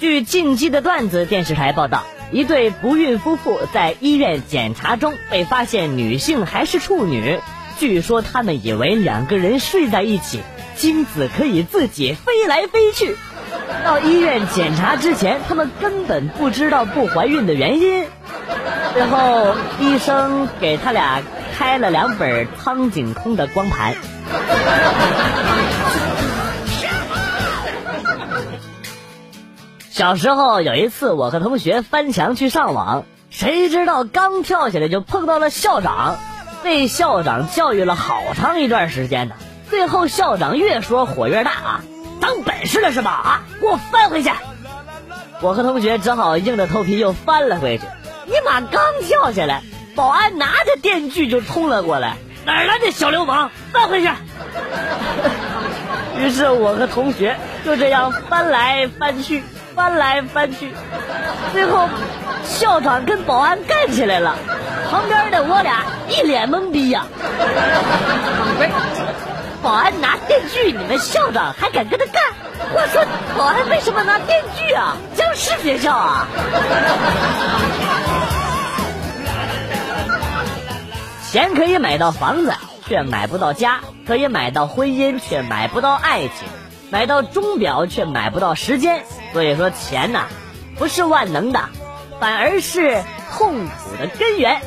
据近期的段子电视台报道，一对不孕夫妇在医院检查中被发现女性还是处女。据说他们以为两个人睡在一起，精子可以自己飞来飞去。到医院检查之前，他们根本不知道不怀孕的原因。最后，医生给他俩开了两本苍井空的光盘。小时候有一次，我和同学翻墙去上网，谁知道刚跳起来就碰到了校长，被校长教育了好长一段时间呢。最后校长越说火越大啊，长本事了是吧？啊，给我翻回去！我和同学只好硬着头皮又翻了回去。尼玛，刚跳下来，保安拿着电锯就冲了过来，哪来的小流氓？翻回去！于是我和同学就这样翻来翻去。翻来翻去，最后校长跟保安干起来了，旁边的我俩一脸懵逼呀。保安拿电锯，你们校长还敢跟他干？我说，保安为什么拿电锯啊？僵尸学校啊！钱可以买到房子，却买不到家；可以买到婚姻，却买不到爱情；买到钟表，却买不到时间。所以说钱呐，不是万能的，反而是痛苦的根源。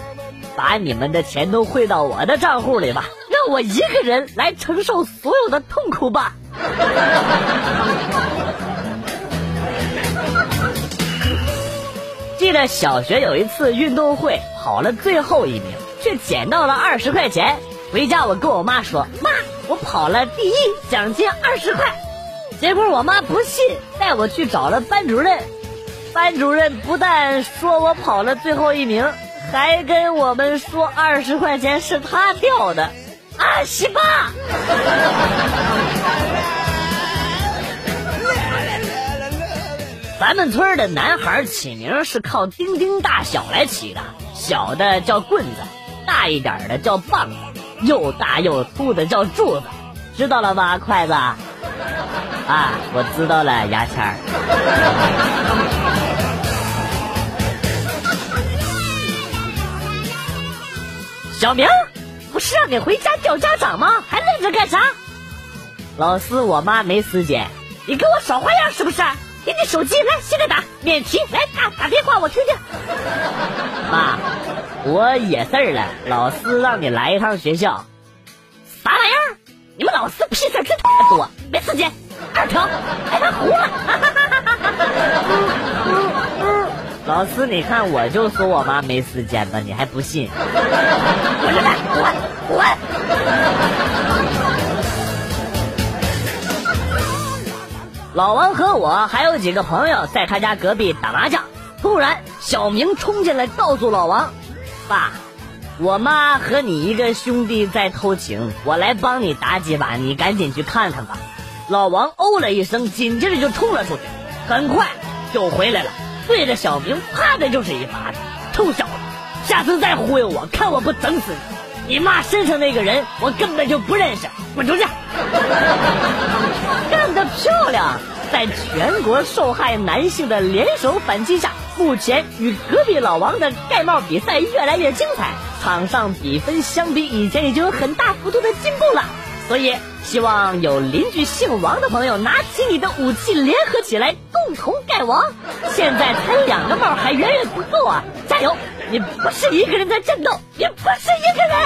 把你们的钱都汇到我的账户里吧，让我一个人来承受所有的痛苦吧。记得小学有一次运动会跑了最后一名，却捡到了二十块钱。回家我跟我妈说：“妈，我跑了第一，奖金二十块。”结果我妈不信，带我去找了班主任。班主任不但说我跑了最后一名，还跟我们说二十块钱是他掉的。二十八。咱们村的男孩起名是靠丁丁大小来起的，小的叫棍子，大一点的叫棒子，又大又粗的叫柱子，知道了吧，筷子？啊，我知道了，牙签儿。小明，不是让你回家叫家长吗？还愣着干啥？老师，我妈没时间。你给我耍花样是不是？给你手机来，现在打免提，来打打电话，我听听。妈，我惹事儿了，老师让你来一趟学校。啥玩意儿？你们老师屁事真多，没时间。二成，哎，他糊了！老师，你看，我就说我妈没时间吧，你还不信？滚蛋，滚滚！老王和我还有几个朋友在他家隔壁打麻将，突然小明冲进来告诉老王：“爸，我妈和你一个兄弟在偷情，我来帮你打几把，你赶紧去看看吧。”老王哦了一声，紧接着就冲了出去，很快就回来了，对着小明啪的就是一巴掌。臭小子，下次再忽悠我，看我不整死你！你妈身上那个人，我根本就不认识，滚出去！干得漂亮！在全国受害男性的联手反击下，目前与隔壁老王的盖帽比赛越来越精彩，场上比分相比以前已经有很大幅度的进步了。所以，希望有邻居姓王的朋友拿起你的武器，联合起来，共同盖王。现在才两个帽还远远不够啊！加油！你不是一个人在战斗，你不是一个人。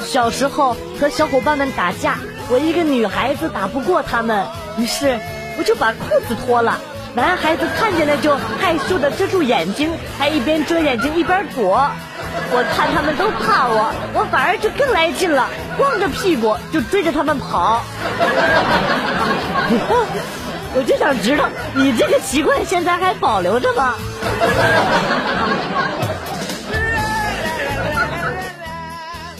小时候和小伙伴们打架，我一个女孩子打不过他们，于是我就把裤子脱了。男孩子看见了就害羞的遮住眼睛，还一边遮眼睛一边躲。我看他们都怕我，我反而就更来劲了，光着屁股就追着他们跑。我就想知道，你这个习惯现在还保留着吗？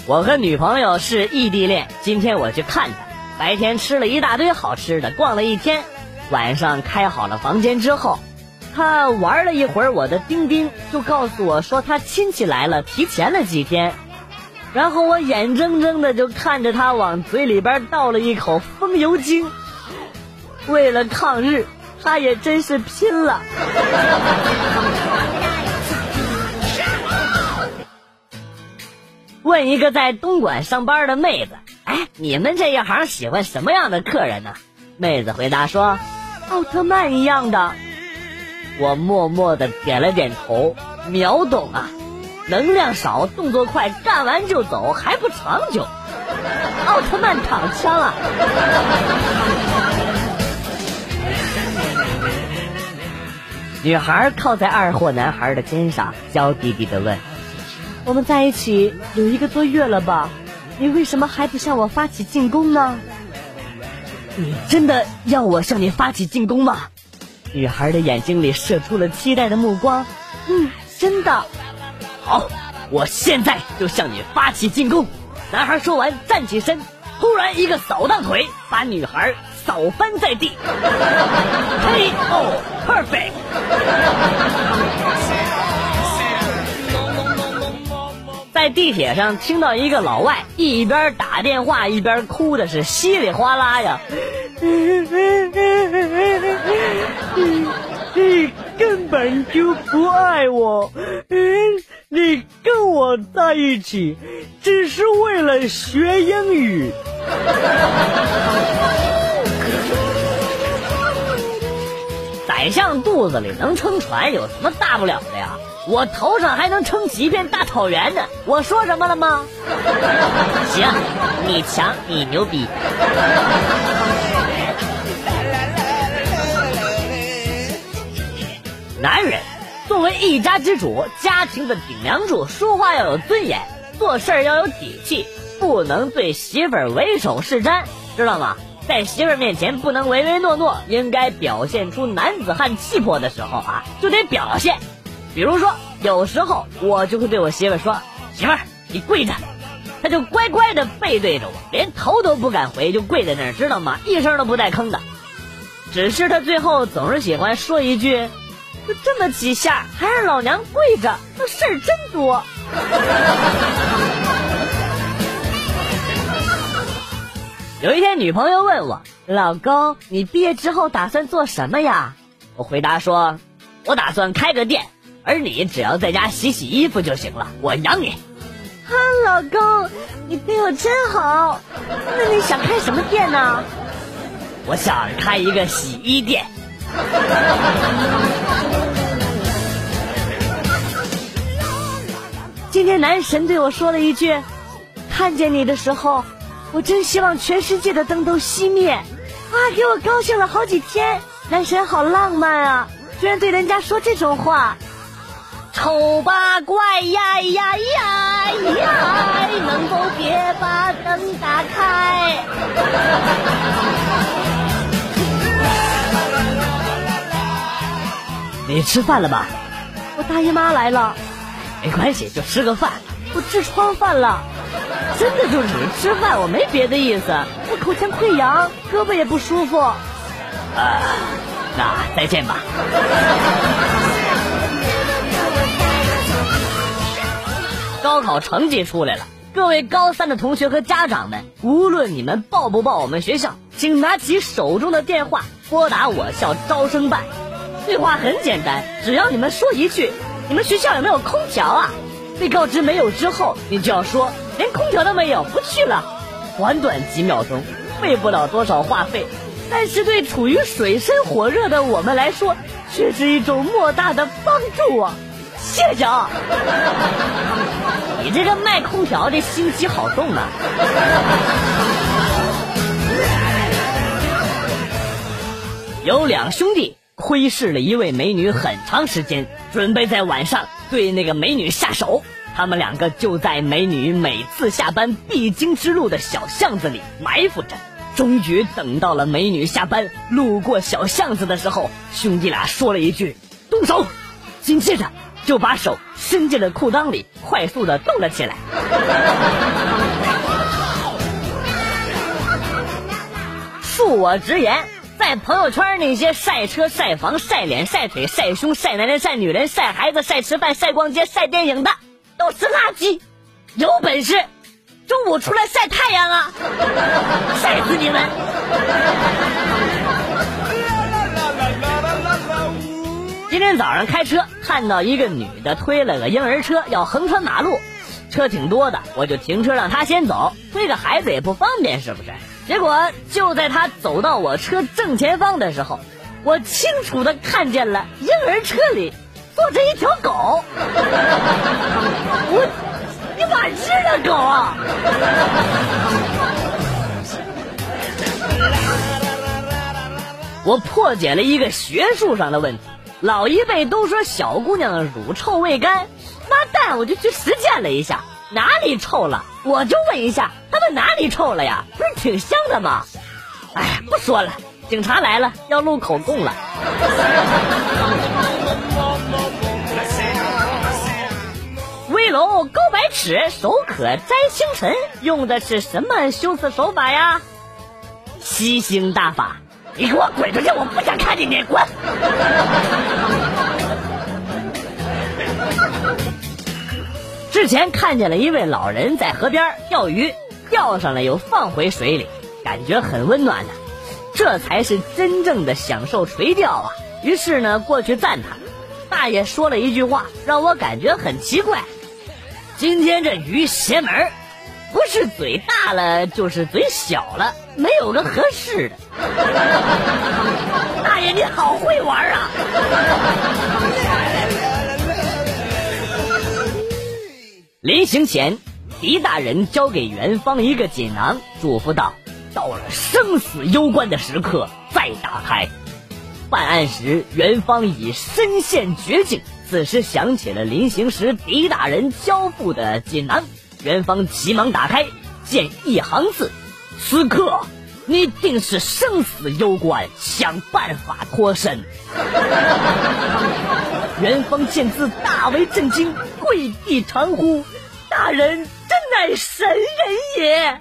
我和女朋友是异地恋，今天我去看她，白天吃了一大堆好吃的，逛了一天，晚上开好了房间之后。他玩了一会儿我的钉钉，就告诉我说他亲戚来了，提前了几天。然后我眼睁睁的就看着他往嘴里边倒了一口风油精。为了抗日，他也真是拼了。问一个在东莞上班的妹子：“哎，你们这一行喜欢什么样的客人呢？”妹子回答说：“奥特曼一样的。”我默默的点了点头，秒懂啊！能量少，动作快，干完就走，还不长久。奥特曼躺枪啊！女孩靠在二货男孩的肩上，娇滴滴的问：“我们在一起有一个多月了吧？你为什么还不向我发起进攻呢？”你真的要我向你发起进攻吗？女孩的眼睛里射出了期待的目光。嗯，真的。好，我现在就向你发起进攻。男孩说完站起身，突然一个扫荡腿把女孩扫翻在地。KO perfect。在地铁上听到一个老外一边打电话一边哭的是稀里哗啦呀。你根本就不爱我，你跟我在一起只是为了学英语。宰相肚子里能撑船，有什么大不了的呀？我头上还能撑起一片大草原呢。我说什么了吗？行，你强，你牛逼。男人作为一家之主，家庭的顶梁柱，说话要有尊严，做事要有底气，不能对媳妇儿唯手是瞻，知道吗？在媳妇儿面前不能唯唯诺诺，应该表现出男子汉气魄的时候啊，就得表现。比如说，有时候我就会对我媳妇说：“媳妇，你跪着。”她就乖乖的背对着我，连头都不敢回，就跪在那儿，知道吗？一声都不带吭的。只是她最后总是喜欢说一句。就这么几下，还让老娘跪着，那事儿真多。有一天，女朋友问我：“老公，你毕业之后打算做什么呀？”我回答说：“我打算开个店，而你只要在家洗洗衣服就行了，我养你。”哈，老公，你对我真好。那你想开什么店呢？我想开一个洗衣店。今天男神对我说了一句：“看见你的时候，我真希望全世界的灯都熄灭。”啊，给我高兴了好几天。男神好浪漫啊，居然对人家说这种话。丑八怪呀呀呀呀，能否别把灯打开？你吃饭了吧？我大姨妈来了。没关系，就吃个饭。我痔疮犯了，真的就只是吃饭，我没别的意思。我口腔溃疡，胳膊也不舒服。啊，那再见吧。高考成绩出来了，各位高三的同学和家长们，无论你们报不报我们学校，请拿起手中的电话拨打我校招生办。对话很简单，只要你们说一句“你们学校有没有空调啊？”被告知没有之后，你就要说“连空调都没有，不去了”。短短几秒钟，费不了多少话费，但是对处于水深火热的我们来说，却是一种莫大的帮助啊！谢谢啊！你这个卖空调的心机好重啊！有两兄弟。窥视了一位美女很长时间，准备在晚上对那个美女下手。他们两个就在美女每次下班必经之路的小巷子里埋伏着。终于等到了美女下班路过小巷子的时候，兄弟俩说了一句“动手”，紧接着就把手伸进了裤裆里，快速的动了起来。恕我直言。在朋友圈那些晒车、晒房、晒脸、晒腿、晒胸、晒男人、晒女人、晒孩子、晒吃饭、晒逛街、晒电影的，都是垃圾。有本事中午出来晒太阳啊！晒死你们！今天早上开车看到一个女的推了个婴儿车要横穿马路，车挺多的，我就停车让她先走，推个孩子也不方便，是不是？结果就在她走到我车正前方的时候，我清楚的看见了婴儿车里坐着一条狗。我，你哪知道狗啊？我破解了一个学术上的问题。老一辈都说小姑娘乳臭未干，妈蛋，我就去实践了一下，哪里臭了？我就问一下，他们哪里臭了呀？不是挺香的吗？哎，不说了，警察来了，要录口供了。危楼高百尺，手可摘星辰，用的是什么修辞手法呀？吸星大法。你给我滚出去！我不想看见你，滚！之前看见了一位老人在河边钓鱼，钓上来又放回水里，感觉很温暖的，这才是真正的享受垂钓啊！于是呢，过去赞他。大爷说了一句话，让我感觉很奇怪：今天这鱼邪门不是嘴大了，就是嘴小了，没有个合适的。大爷你好会玩啊！临行前，狄大人交给元芳一个锦囊，嘱咐道：“到了生死攸关的时刻再打开。”办案时，元芳已身陷绝境，此时想起了临行时狄大人交付的锦囊。元芳急忙打开，见一行字：“此刻你定是生死攸关，想办法脱身。”元芳见字大为震惊，跪地长呼：“大人真乃神人也！”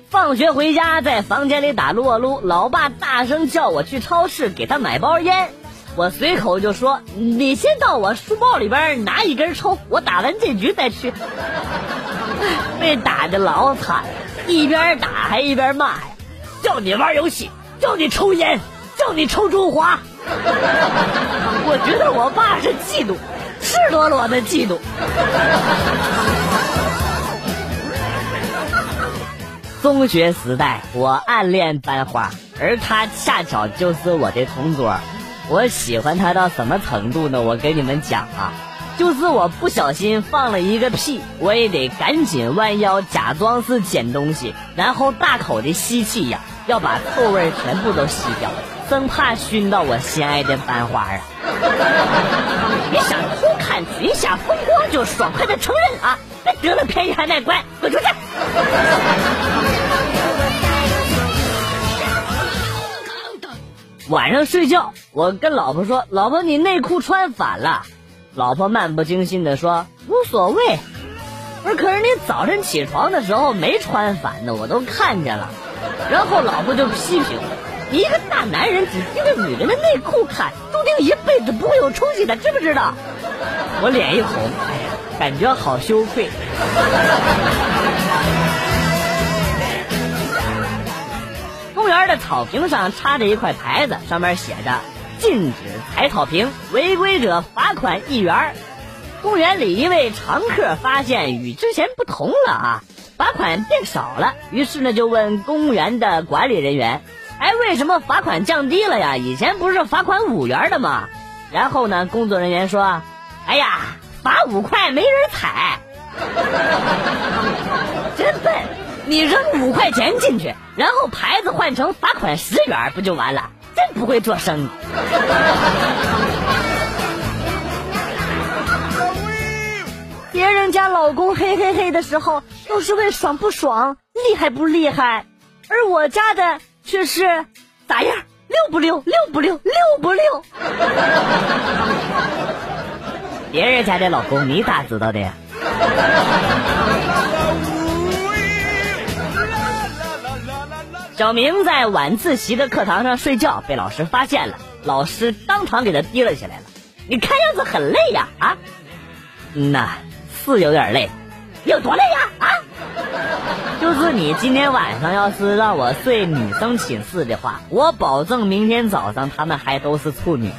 放学回家，在房间里打撸啊撸，老爸大声叫我去超市给他买包烟。我随口就说：“你先到我书包里边拿一根抽，我打完这局再去。”被打的老惨，一边打还一边骂呀：“叫你玩游戏，叫你抽烟，叫你抽中华。”我觉得我爸是嫉妒，赤裸裸的嫉妒。中学时代，我暗恋班花，而她恰巧就是我的同桌。我喜欢他到什么程度呢？我给你们讲啊，就是我不小心放了一个屁，我也得赶紧弯腰假装是捡东西，然后大口的吸气呀，要把臭味全部都吸掉，生怕熏到我心爱的班花啊！你想偷看群下风光，就爽快的承认啊！别得了便宜还卖乖，滚出去！晚上睡觉，我跟老婆说：“老婆，你内裤穿反了。”老婆漫不经心的说：“无所谓。”不是，可是你早晨起床的时候没穿反的，我都看见了。然后老婆就批评：“你一个大男人只盯着女人的内裤看，注定一辈子不会有出息的，知不知道？”我脸一红，哎呀，感觉好羞愧。公园的草坪上插着一块牌子，上面写着“禁止踩草坪，违规者罚款一元”。公园里一位常客发现与之前不同了啊，罚款变少了。于是呢，就问公园的管理人员：“哎，为什么罚款降低了呀？以前不是罚款五元的吗？”然后呢，工作人员说：“哎呀，罚五块没人踩，真笨。”你扔五块钱进去，然后牌子换成罚款十元，不就完了？不会做生意。别人家老公嘿嘿嘿的时候，都是问爽不爽、厉害不厉害，而我家的却是咋样？溜不溜？溜不溜？溜不溜？别人家的老公，你咋知道的呀小明在晚自习的课堂上睡觉，被老师发现了，老师当场给他提了起来了。你看样子很累呀，啊？嗯呐，是有点累，有多累呀？啊？就是你今天晚上要是让我睡女生寝室的话，我保证明天早上他们还都是处女。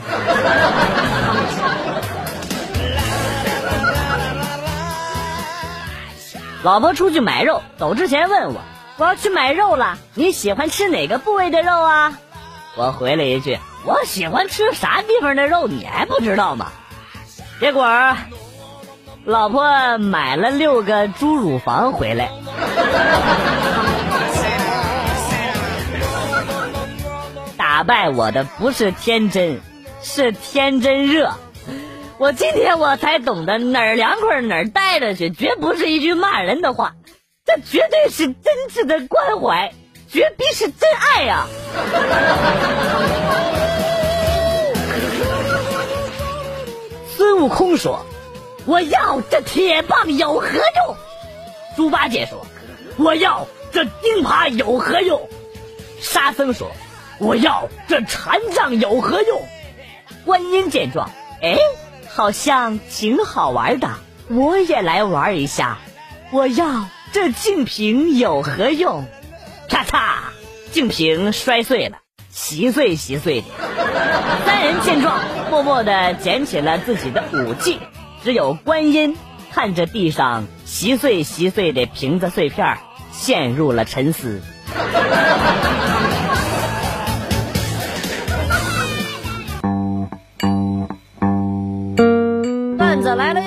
老婆出去买肉，走之前问我：“我要去买肉了，你喜欢吃哪个部位的肉啊？”我回了一句：“我喜欢吃啥地方的肉，你还不知道吗？”结果，老婆买了六个猪乳房回来。打败我的不是天真，是天真热。我今天我才懂得哪儿凉快哪儿待着去，绝不是一句骂人的话，这绝对是真挚的关怀，绝逼是真爱呀！孙悟空说：“我要这铁棒有何用？”猪八戒说：“我要这钉耙有何用？”沙僧说：“我要这禅杖有何用？”观音见状，哎。好像挺好玩的，我也来玩一下。我要这净瓶有何用？咔嚓，净瓶摔碎了，稀碎稀碎的。三人见状，默默的捡起了自己的武器。只有观音看着地上稀碎稀碎的瓶子碎片，陷入了沉思。